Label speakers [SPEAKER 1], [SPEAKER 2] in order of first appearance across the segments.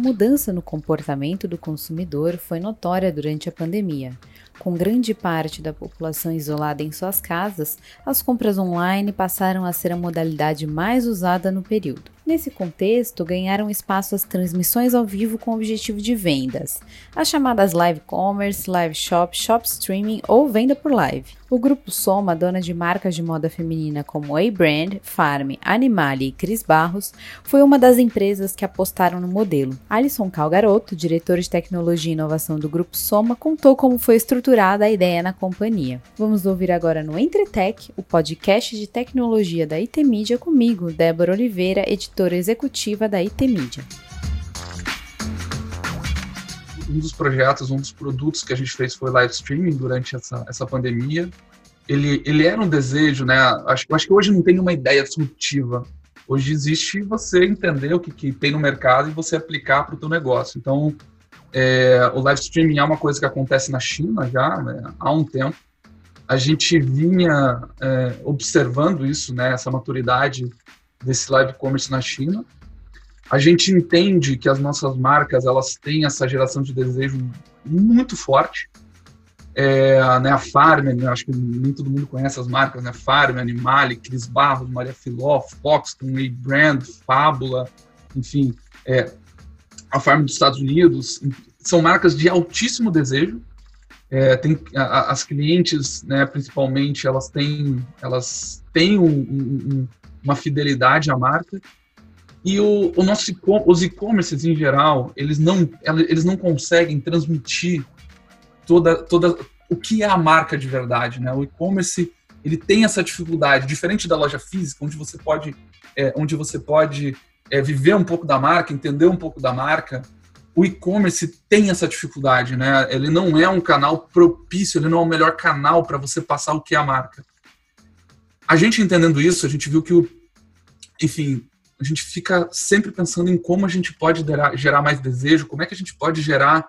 [SPEAKER 1] mudança no comportamento do consumidor foi notória durante a pandemia. Com grande parte da população isolada em suas casas, as compras online passaram a ser a modalidade mais usada no período. Nesse contexto, ganharam espaço as transmissões ao vivo com objetivo de vendas, as chamadas live commerce, live shop, shop streaming ou venda por live. O grupo Soma, dona de marcas de moda feminina como A-Brand, Farm, Animale e Cris Barros, foi uma das empresas que apostaram no modelo. Alisson Calgaroto, diretor de tecnologia e inovação do grupo Soma, contou como foi estruturada a ideia na companhia. Vamos ouvir agora no Entretec, o podcast de tecnologia da IT Media comigo, Débora Oliveira, editora executiva da IT Media.
[SPEAKER 2] Um dos projetos, um dos produtos que a gente fez foi live streaming durante essa, essa pandemia. Ele, ele era um desejo, né? Acho, acho que hoje não tem uma ideia disruptiva. Hoje existe você entender o que, que tem no mercado e você aplicar para o teu negócio. Então, é, o live streaming é uma coisa que acontece na China já né, há um tempo. A gente vinha é, observando isso, né, essa maturidade desse live commerce na China. A gente entende que as nossas marcas elas têm essa geração de desejo muito forte. É, né, a Farm, né, acho que nem todo mundo conhece as marcas, né? Farm, Animale, Cris Barros, Maria Filó, Foxton, A-Brand, Fábula, enfim, é, a Farm dos Estados Unidos, são marcas de altíssimo desejo. É, tem, a, as clientes, né, principalmente, elas têm, elas têm um, um, uma fidelidade à marca. E o, o nosso, os e-commerces em geral, eles não, eles não conseguem transmitir toda, toda o que é a marca de verdade, né? O e-commerce ele tem essa dificuldade, diferente da loja física, onde você pode, é, onde você pode é, viver um pouco da marca, entender um pouco da marca. O e-commerce tem essa dificuldade, né? Ele não é um canal propício, ele não é o melhor canal para você passar o que é a marca a gente entendendo isso, a gente viu que, o, enfim, a gente fica sempre pensando em como a gente pode gerar mais desejo, como é que a gente pode gerar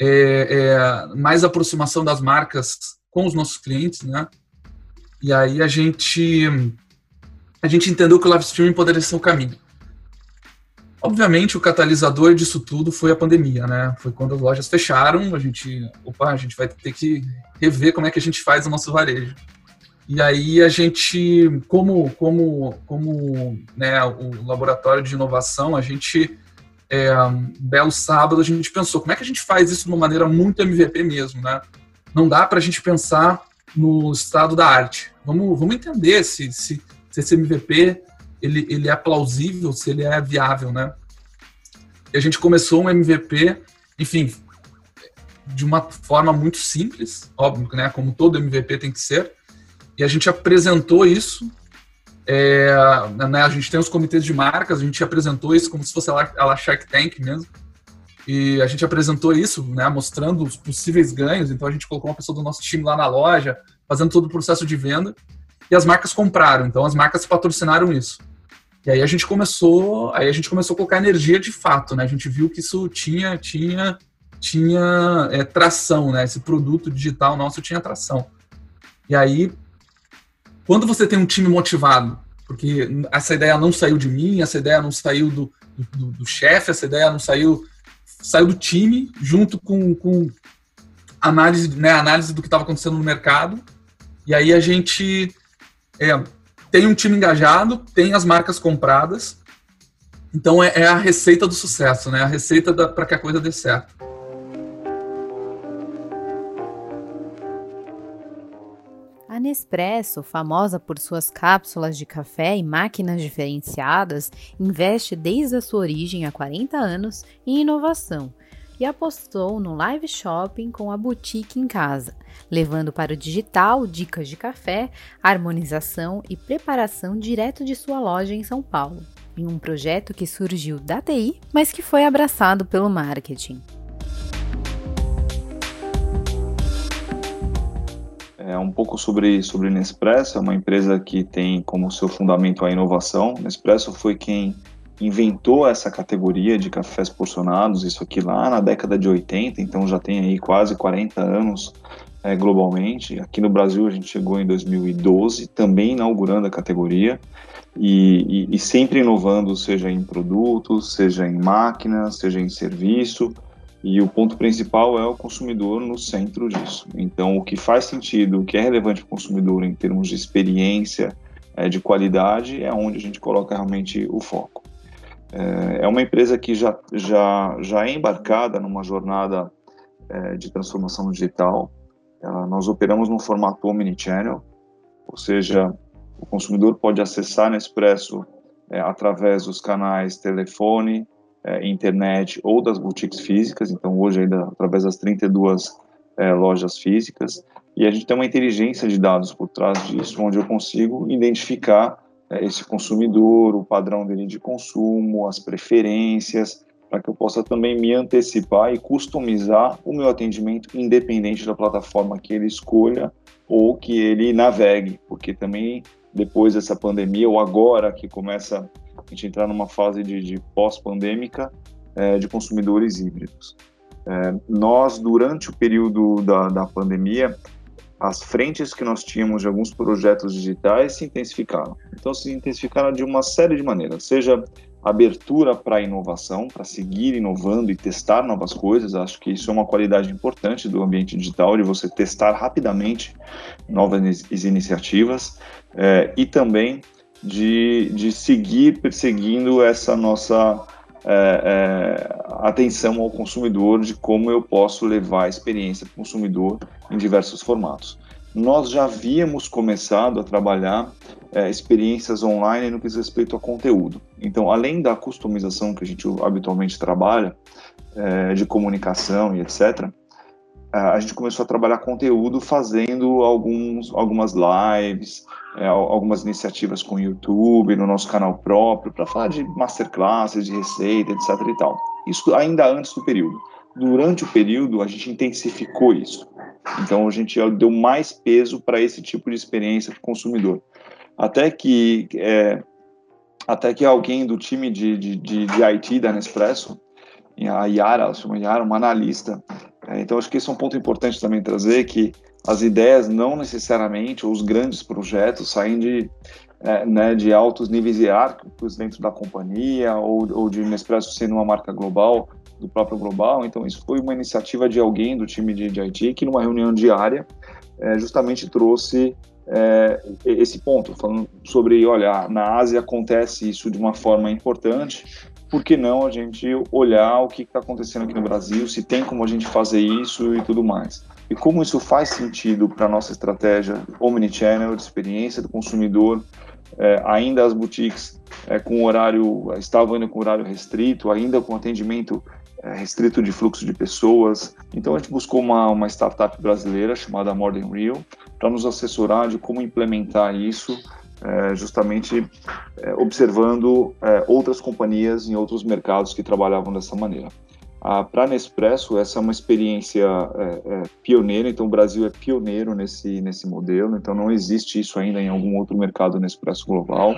[SPEAKER 2] é, é, mais aproximação das marcas com os nossos clientes, né? E aí a gente a gente entendeu que o live streaming poderia ser o caminho. Obviamente, o catalisador disso tudo foi a pandemia, né? Foi quando as lojas fecharam, a gente, opa, a gente vai ter que rever como é que a gente faz o nosso varejo. E aí a gente, como, como, como né, o laboratório de inovação, a gente, é, um belo sábado, a gente pensou, como é que a gente faz isso de uma maneira muito MVP mesmo, né? Não dá para a gente pensar no estado da arte. Vamos, vamos entender se, se, se esse MVP ele, ele é plausível, se ele é viável, né? E a gente começou um MVP, enfim, de uma forma muito simples, óbvio, né? Como todo MVP tem que ser, e a gente apresentou isso. É, né, a gente tem os comitês de marcas, a gente apresentou isso como se fosse a la Shark Tank mesmo. E a gente apresentou isso, né, mostrando os possíveis ganhos. Então a gente colocou uma pessoa do nosso time lá na loja, fazendo todo o processo de venda. E as marcas compraram, então as marcas patrocinaram isso. E aí a gente começou, aí a gente começou a colocar energia de fato, né? A gente viu que isso tinha tinha tinha é, tração, né? Esse produto digital nosso tinha tração. E aí quando você tem um time motivado, porque essa ideia não saiu de mim, essa ideia não saiu do, do, do chefe, essa ideia não saiu saiu do time junto com, com análise, né, análise do que estava acontecendo no mercado. E aí a gente é, tem um time engajado, tem as marcas compradas. Então é, é a receita do sucesso, né? A receita para que a coisa dê certo.
[SPEAKER 1] Nespresso, famosa por suas cápsulas de café e máquinas diferenciadas, investe desde a sua origem há 40 anos em inovação e apostou no live shopping com a boutique em casa, levando para o digital dicas de café, harmonização e preparação direto de sua loja em São Paulo, em um projeto que surgiu da TI, mas que foi abraçado pelo marketing.
[SPEAKER 3] É um pouco sobre, sobre Nespresso, é uma empresa que tem como seu fundamento a inovação. Nespresso foi quem inventou essa categoria de cafés porcionados, isso aqui lá na década de 80, então já tem aí quase 40 anos é, globalmente. Aqui no Brasil a gente chegou em 2012, também inaugurando a categoria e, e, e sempre inovando, seja em produtos, seja em máquinas, seja em serviço. E o ponto principal é o consumidor no centro disso. Então, o que faz sentido, o que é relevante para o consumidor em termos de experiência, é, de qualidade, é onde a gente coloca realmente o foco. É, é uma empresa que já, já, já é embarcada numa jornada é, de transformação digital. nós operamos no formato omnichannel, ou seja, o consumidor pode acessar Nespresso é, através dos canais telefone, é, internet ou das boutiques físicas, então hoje ainda através das 32 é, lojas físicas, e a gente tem uma inteligência de dados por trás disso, onde eu consigo identificar é, esse consumidor, o padrão dele de consumo, as preferências, para que eu possa também me antecipar e customizar o meu atendimento independente da plataforma que ele escolha ou que ele navegue, porque também depois dessa pandemia ou agora que começa a gente entrar numa fase de, de pós-pandêmica é, de consumidores híbridos. É, nós, durante o período da, da pandemia, as frentes que nós tínhamos de alguns projetos digitais se intensificaram. Então, se intensificaram de uma série de maneiras, seja abertura para inovação, para seguir inovando e testar novas coisas. Acho que isso é uma qualidade importante do ambiente digital, de você testar rapidamente novas iniciativas é, e também de, de seguir perseguindo essa nossa é, é, atenção ao consumidor, de como eu posso levar a experiência para o consumidor em diversos formatos. Nós já havíamos começado a trabalhar é, experiências online no que diz respeito a conteúdo. Então, além da customização que a gente habitualmente trabalha, é, de comunicação e etc., a gente começou a trabalhar conteúdo fazendo alguns, algumas lives, é, algumas iniciativas com o YouTube, no nosso canal próprio, para falar de masterclasses, de receita, etc. e tal. Isso ainda antes do período. Durante o período, a gente intensificou isso. Então, a gente deu mais peso para esse tipo de experiência para o consumidor até que é, até que alguém do time de, de, de, de IT da Nespresso, a Yara, ela chama Yara, uma analista, é, então acho que esse é um ponto importante também trazer, que as ideias não necessariamente, ou os grandes projetos, saem de, é, né, de altos níveis hierárquicos dentro da companhia, ou, ou de Nespresso sendo uma marca global, do próprio global, então isso foi uma iniciativa de alguém do time de, de IT, que numa reunião diária, é, justamente trouxe é, esse ponto, falando sobre, olha, na Ásia acontece isso de uma forma importante, por que não a gente olhar o que está acontecendo aqui no Brasil, se tem como a gente fazer isso e tudo mais. E como isso faz sentido para a nossa estratégia omnichannel, de experiência do consumidor, é, ainda as boutiques é, com horário, estavam indo com horário restrito, ainda com atendimento é, restrito de fluxo de pessoas. Então a gente buscou uma, uma startup brasileira chamada More Than Real, para nos assessorar de como implementar isso, é, justamente é, observando é, outras companhias em outros mercados que trabalhavam dessa maneira. Para a Nespresso, essa é uma experiência é, é, pioneira, então o Brasil é pioneiro nesse, nesse modelo, então não existe isso ainda em algum outro mercado Nespresso global.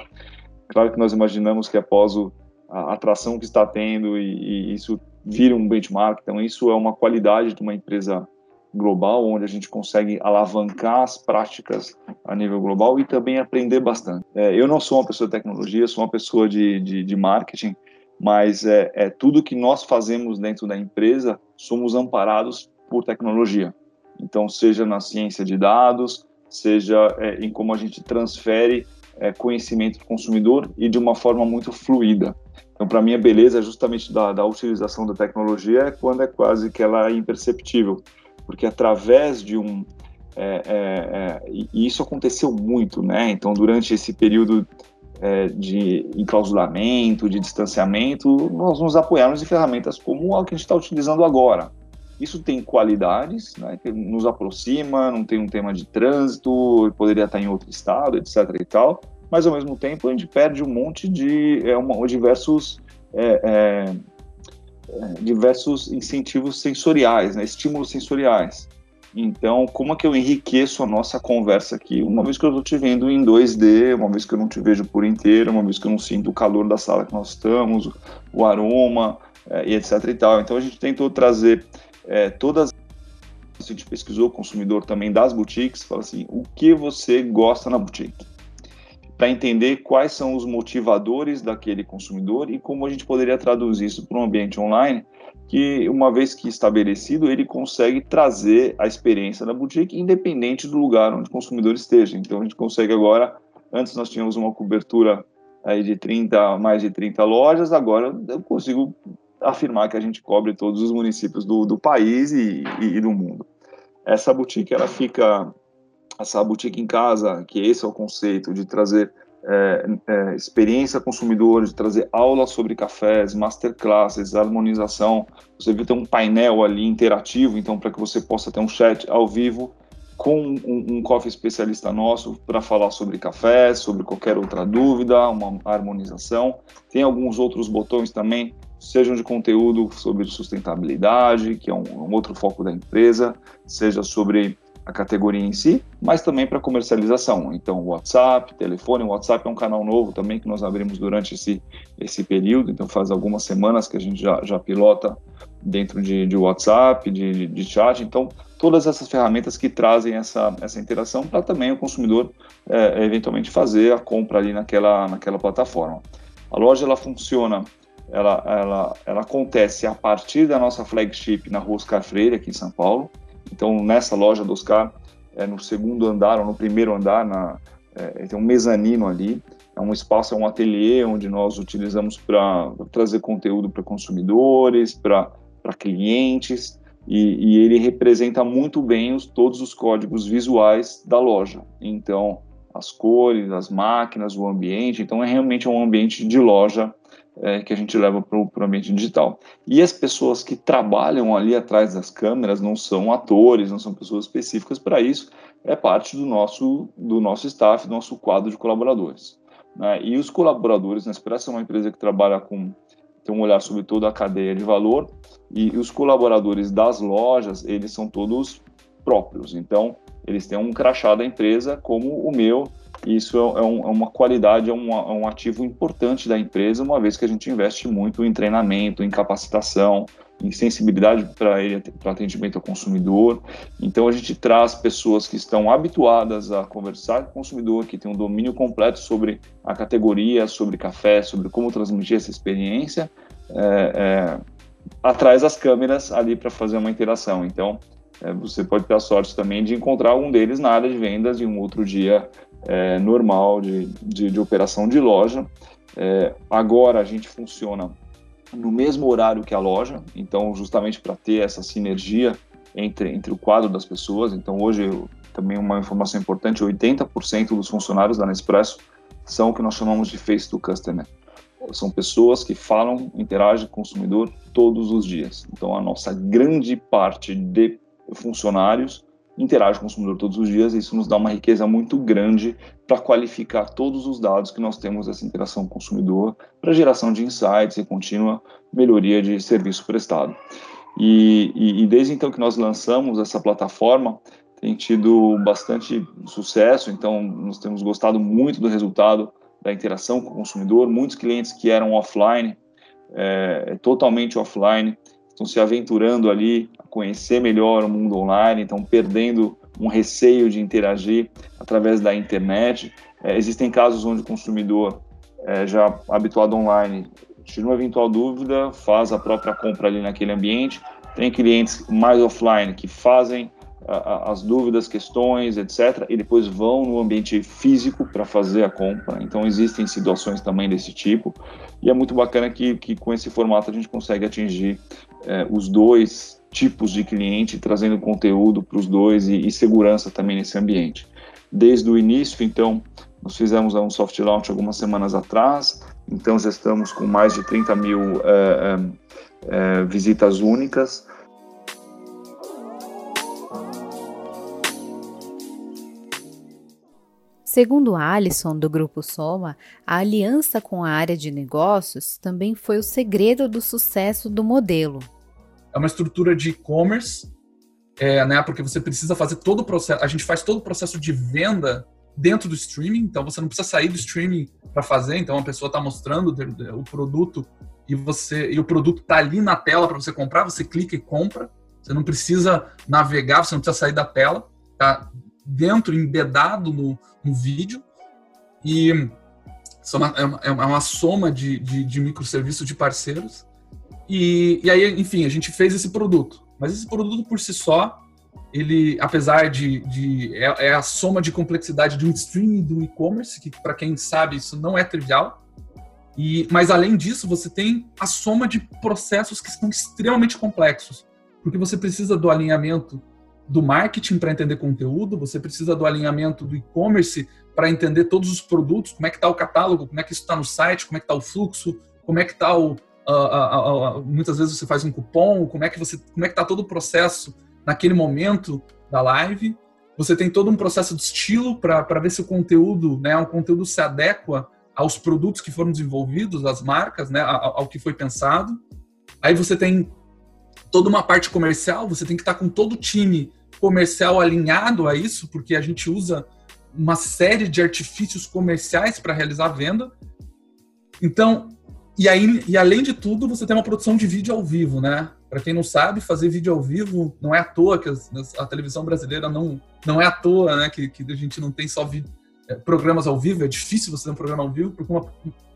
[SPEAKER 3] Claro que nós imaginamos que após o, a atração que está tendo e, e isso vira um benchmark, então isso é uma qualidade de uma empresa global, onde a gente consegue alavancar as práticas a nível global e também aprender bastante. É, eu não sou uma pessoa de tecnologia, sou uma pessoa de, de, de marketing, mas é, é, tudo que nós fazemos dentro da empresa somos amparados por tecnologia. Então, seja na ciência de dados, seja é, em como a gente transfere é, conhecimento do consumidor e de uma forma muito fluida. Então, para mim, a beleza justamente da, da utilização da tecnologia é quando é quase que ela é imperceptível porque através de um é, é, é, e isso aconteceu muito, né? Então, durante esse período é, de enclausulamento, de distanciamento, nós nos apoiamos em ferramentas como a que a gente está utilizando agora. Isso tem qualidades, né, que nos aproxima, não tem um tema de trânsito, poderia estar em outro estado, etc. e tal, mas ao mesmo tempo a gente perde um monte de é, uma, diversos é, é diversos incentivos sensoriais, né, estímulos sensoriais. Então, como é que eu enriqueço a nossa conversa aqui? Uma vez que eu estou te vendo em 2D, uma vez que eu não te vejo por inteiro, uma vez que eu não sinto o calor da sala que nós estamos, o aroma, é, e etc e tal. Então, a gente tentou trazer é, todas a gente pesquisou o consumidor também das boutiques, fala assim, o que você gosta na boutique? Para entender quais são os motivadores daquele consumidor e como a gente poderia traduzir isso para um ambiente online que, uma vez que estabelecido, ele consegue trazer a experiência da boutique independente do lugar onde o consumidor esteja. Então, a gente consegue agora, antes nós tínhamos uma cobertura aí de 30, mais de 30 lojas, agora eu consigo afirmar que a gente cobre todos os municípios do, do país e, e, e do mundo. Essa boutique, ela fica, essa boutique em casa, que esse é o conceito de trazer é, é, experiência consumidor, de trazer aulas sobre cafés, masterclasses, harmonização. Você viu ter um painel ali interativo, então para que você possa ter um chat ao vivo com um, um coffee especialista nosso para falar sobre café, sobre qualquer outra dúvida, uma harmonização. Tem alguns outros botões também, sejam de conteúdo sobre sustentabilidade, que é um, um outro foco da empresa, seja sobre a categoria em si, mas também para comercialização. Então, WhatsApp, telefone, o WhatsApp é um canal novo também que nós abrimos durante esse, esse período, então faz algumas semanas que a gente já, já pilota dentro de, de WhatsApp, de, de chat, então todas essas ferramentas que trazem essa, essa interação para também o consumidor é, eventualmente fazer a compra ali naquela, naquela plataforma. A loja ela funciona, ela, ela, ela acontece a partir da nossa flagship na Rua Oscar Freire, aqui em São Paulo, então, nessa loja do Oscar, é no segundo andar ou no primeiro andar, na, é, tem um mezanino ali, é um espaço, é um ateliê onde nós utilizamos para trazer conteúdo para consumidores, para clientes, e, e, ele representa muito bem os, todos os códigos visuais da loja. Então, as cores, as máquinas, o ambiente. Então, é realmente um ambiente de loja é, que a gente leva para o ambiente digital. E as pessoas que trabalham ali atrás das câmeras não são atores, não são pessoas específicas para isso, é parte do nosso, do nosso staff, do nosso quadro de colaboradores. Né? E os colaboradores, na Expressa é uma empresa que trabalha com tem um olhar sobre toda a cadeia de valor e os colaboradores das lojas, eles são todos próprios. Então, eles têm um crachá da empresa como o meu isso é, é, um, é uma qualidade, é um, é um, ativo importante da empresa, uma vez que a gente investe muito em treinamento, em capacitação, em sensibilidade para para atendimento ao consumidor. Então a gente traz pessoas que estão habituadas a conversar com o consumidor, que tem um domínio completo sobre a categoria, sobre café, sobre como transmitir essa experiência, é, é, atrás das câmeras ali para fazer uma interação. Então é, você pode ter a sorte também de encontrar um deles na área de vendas e um outro dia é, normal de, de, de, operação de loja. É, agora a gente funciona no mesmo horário que a loja, então justamente para ter essa sinergia entre, entre o quadro das pessoas. Então hoje também uma informação importante, 80% dos funcionários da Nespresso são o que nós chamamos de face to customer. São pessoas que falam, interagem com o consumidor todos os dias. Então a nossa grande parte de funcionários interage com o consumidor todos os dias, e isso nos dá uma riqueza muito grande para qualificar todos os dados que nós temos dessa interação com o consumidor, para geração de insights e contínua melhoria de serviço prestado. E, e, e, desde então que nós lançamos essa plataforma, tem tido bastante sucesso, então nós temos gostado muito do resultado da interação com o consumidor. Muitos clientes que eram offline, é, totalmente offline, estão se aventurando ali a conhecer melhor o mundo online, estão perdendo um receio de interagir através da internet. É, existem casos onde o consumidor é, já habituado online tira uma eventual dúvida, faz a própria compra ali naquele ambiente. Tem clientes mais offline que fazem as dúvidas, questões, etc., e depois vão no ambiente físico para fazer a compra. Então, existem situações também desse tipo, e é muito bacana que, que com esse formato a gente consegue atingir é, os dois tipos de cliente, trazendo conteúdo para os dois e, e, segurança também nesse ambiente. Desde o início, então, nós fizemos um soft launch algumas semanas atrás, então já estamos com mais de 30 mil é, é, visitas únicas,
[SPEAKER 1] Segundo Alisson, do Grupo Soma, a aliança com a área de negócios também foi o segredo do sucesso do modelo.
[SPEAKER 2] É uma estrutura de e-commerce, é, né, porque você precisa fazer todo o processo, a gente faz todo o processo de venda dentro do streaming, então você não precisa sair do streaming para fazer, então a pessoa está mostrando o produto e você e o produto está ali na tela para você comprar, você clica e compra. Você não precisa navegar, você não precisa sair da tela, tá dentro, embedado no, no vídeo. E é uma, é uma soma de, de, de microserviços de parceiros. E, e aí, enfim, a gente fez esse produto. Mas esse produto por si só, ele, apesar de, de é, é, a soma de complexidade de um streaming do e-commerce, que para quem sabe isso não é trivial. E, mas além disso, você tem a soma de processos que são extremamente complexos, porque você precisa do alinhamento do marketing para entender conteúdo, você precisa do alinhamento do e-commerce para entender todos os produtos, como é que está o catálogo, como é que isso está no site, como é que está o fluxo, como é que está o, Uh, uh, uh, muitas vezes você faz um cupom, como é que você, como é que tá todo o processo naquele momento da live. Você tem todo um processo de estilo para ver se o conteúdo, né, o conteúdo se adequa aos produtos que foram desenvolvidos, às marcas, né, ao, ao que foi pensado. Aí você tem toda uma parte comercial, você tem que estar com todo o time comercial alinhado a isso, porque a gente usa uma série de artifícios comerciais para realizar a venda. Então, e, aí, e além de tudo, você tem uma produção de vídeo ao vivo, né? Para quem não sabe, fazer vídeo ao vivo não é à toa que a televisão brasileira não, não é à toa, né? Que, que a gente não tem só vídeo, é, programas ao vivo. É difícil você ter um programa ao vivo, porque uma,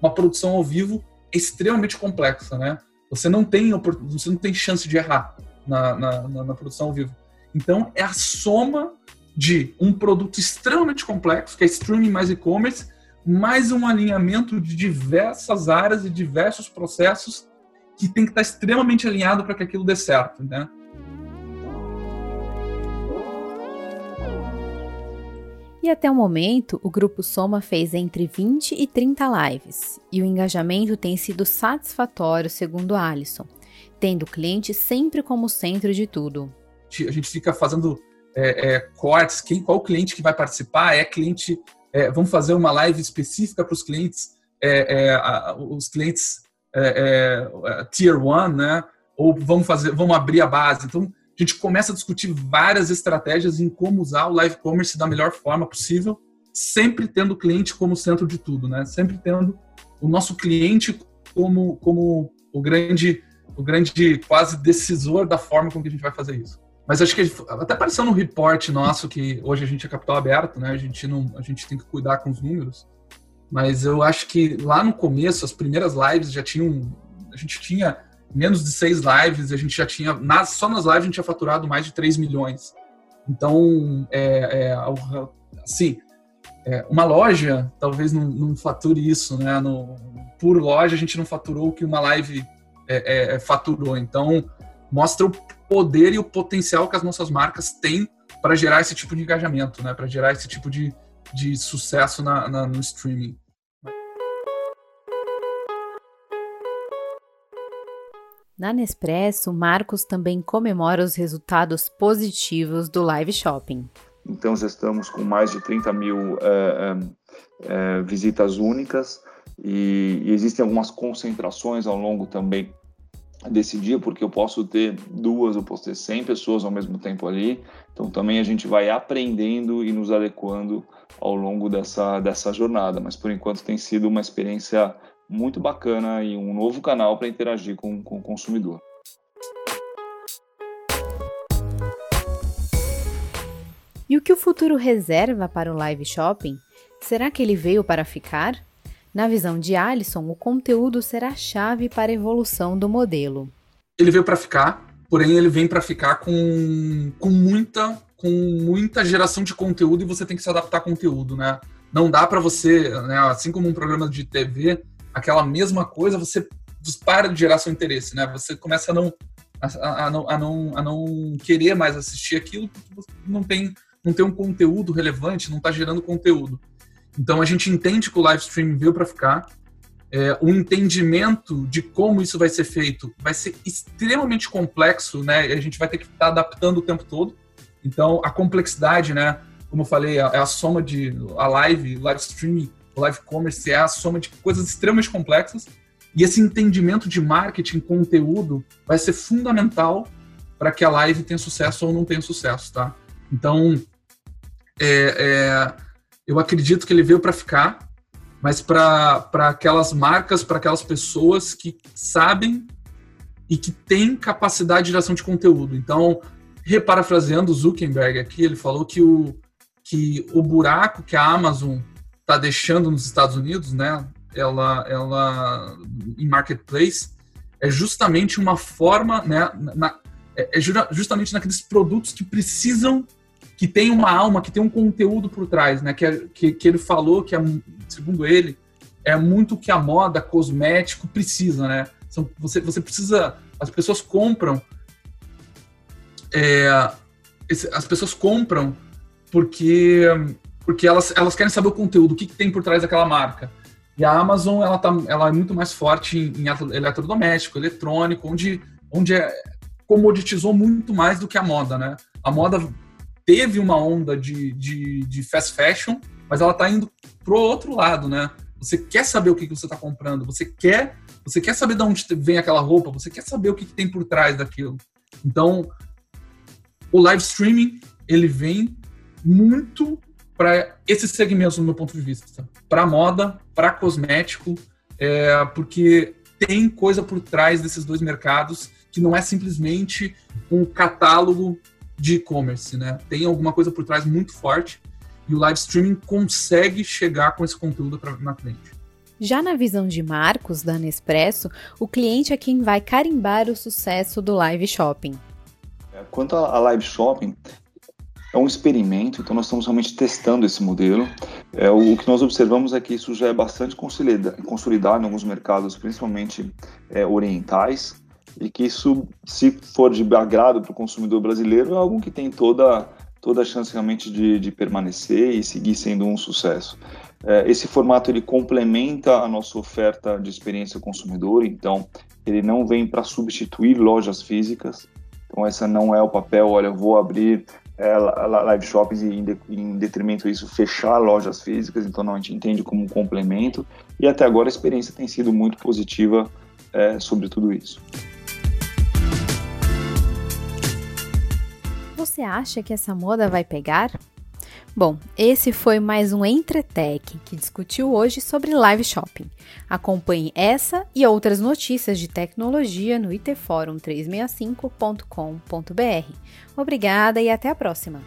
[SPEAKER 2] uma produção ao vivo é extremamente complexa, né? Você não tem, você não tem chance de errar na, na, na, na produção ao vivo. Então, é a soma de um produto extremamente complexo, que é streaming mais e-commerce, mais um alinhamento de diversas áreas e diversos processos que tem que estar extremamente alinhado para que aquilo dê certo, né?
[SPEAKER 1] E até o momento, o Grupo Soma fez entre 20 e 30 lives, e o engajamento tem sido satisfatório, segundo Alisson, tendo o cliente sempre como centro de tudo.
[SPEAKER 2] A gente fica fazendo é, é, cortes, quem, qual cliente que vai participar, é cliente é, vamos fazer uma live específica para os clientes, é, é, a, os clientes é, Tier 1, né? Ou vamos fazer, vamos abrir a base. Então, a gente começa a discutir várias estratégias em como usar o live commerce da melhor forma possível, sempre tendo o cliente como centro de tudo, né? Sempre tendo o nosso cliente como, como o grande o grande quase decisor da forma com que a gente vai fazer isso. Mas acho que até apareceu no report nosso que hoje a gente é capital aberto, né? A gente não, a gente tem que cuidar com os números. Mas eu acho que lá no começo, as primeiras lives já tinham, a gente tinha menos de seis lives, a gente já tinha, só nas lives a gente tinha faturado mais de 3 milhões. Então, é, é assim, é, uma loja talvez não, não, fature isso, né? No, por loja a gente não faturou o que uma live é, é faturou. Então, mostra o poder e o potencial que as nossas marcas têm para gerar esse tipo de engajamento, né? Para gerar esse tipo de, de sucesso na, na, no streaming.
[SPEAKER 1] Na Nespresso, Marcos também comemora os resultados positivos do live shopping.
[SPEAKER 3] Então, já estamos com mais de 30 mil uh, uh, visitas únicas e, e existem algumas concentrações ao longo também desse dia, porque eu posso ter duas, eu posso ter 100 pessoas ao mesmo tempo ali. Então também a gente vai aprendendo e nos adequando ao longo dessa, dessa jornada. Mas por enquanto tem sido uma experiência muito bacana e um novo canal para interagir com, com o consumidor.
[SPEAKER 1] E o que o futuro reserva para o live shopping? Será que ele veio para ficar? Na visão de Alisson, o conteúdo será a chave para a evolução do modelo.
[SPEAKER 2] Ele veio para ficar, porém ele vem para ficar com, com muita com muita geração de conteúdo e você tem que se adaptar a conteúdo, né? Não dá para você, né, assim como um programa de TV, aquela mesma coisa, você para de gerar seu interesse, né? Você começa a não a, a, não, a, não, a não querer mais assistir aquilo porque não tem, não tem um conteúdo relevante, não está gerando conteúdo. Então a gente entende que o live streaming veio para ficar. É, o entendimento de como isso vai ser feito vai ser extremamente complexo, né? A gente vai ter que estar tá adaptando o tempo todo. Então a complexidade, né? Como eu falei, é a soma de a live, live streaming, o live commerce é a soma de coisas extremamente complexas. E esse entendimento de marketing, conteúdo, vai ser fundamental para que a live tenha sucesso ou não tenha sucesso, tá? Então, é, é eu acredito que ele veio para ficar, mas para aquelas marcas, para aquelas pessoas que sabem e que tem capacidade de geração de conteúdo. Então, reparafraseando Zuckerberg aqui, ele falou que o, que o buraco que a Amazon está deixando nos Estados Unidos, né, ela, ela em marketplace, é justamente uma forma, né, na, é, é justamente naqueles produtos que precisam, que tem uma alma, que tem um conteúdo por trás, né, que, é, que, que ele falou que, é, segundo ele, é muito o que a moda, cosmético precisa, né? São, você, você precisa, as pessoas compram, é, as pessoas compram porque porque elas, elas querem saber o conteúdo, o que, que tem por trás daquela marca. E a Amazon ela, tá, ela é muito mais forte em, em eletrodoméstico, eletrônico, onde, onde é, comoditizou muito mais do que a moda, né? A moda teve uma onda de, de, de fast fashion, mas ela está indo pro outro lado, né? Você quer saber o que, que você está comprando, você quer, você quer saber de onde vem aquela roupa, você quer saber o que, que tem por trás daquilo. Então, o live streaming ele vem muito para esses segmentos, no meu ponto de vista. Para moda, para cosmético, é, porque tem coisa por trás desses dois mercados que não é simplesmente um catálogo de e-commerce, né? Tem alguma coisa por trás muito forte e o live streaming consegue chegar com esse conteúdo pra, na cliente.
[SPEAKER 1] Já na visão de Marcos, da Nespresso, o cliente é quem vai carimbar o sucesso do live shopping.
[SPEAKER 3] Quanto a live shopping, é um experimento, então nós estamos realmente testando esse modelo. É, o que nós observamos é que isso já é bastante consolidado em alguns mercados, principalmente é, orientais, e que isso, se for de agrado para o consumidor brasileiro, é algo que tem toda, toda a chance realmente de, de permanecer e seguir sendo um sucesso. É, esse formato ele complementa a nossa oferta de experiência consumidor, então ele não vem para substituir lojas físicas, então, essa não é o papel, olha, eu vou abrir é, live shops e, em, de, em detrimento disso, fechar lojas físicas. Então, não, a gente entende como um complemento. E até agora a experiência tem sido muito positiva é, sobre tudo isso.
[SPEAKER 1] Você acha que essa moda vai pegar? Bom, esse foi mais um Entretec que discutiu hoje sobre live shopping. Acompanhe essa e outras notícias de tecnologia no itforum365.com.br. Obrigada e até a próxima!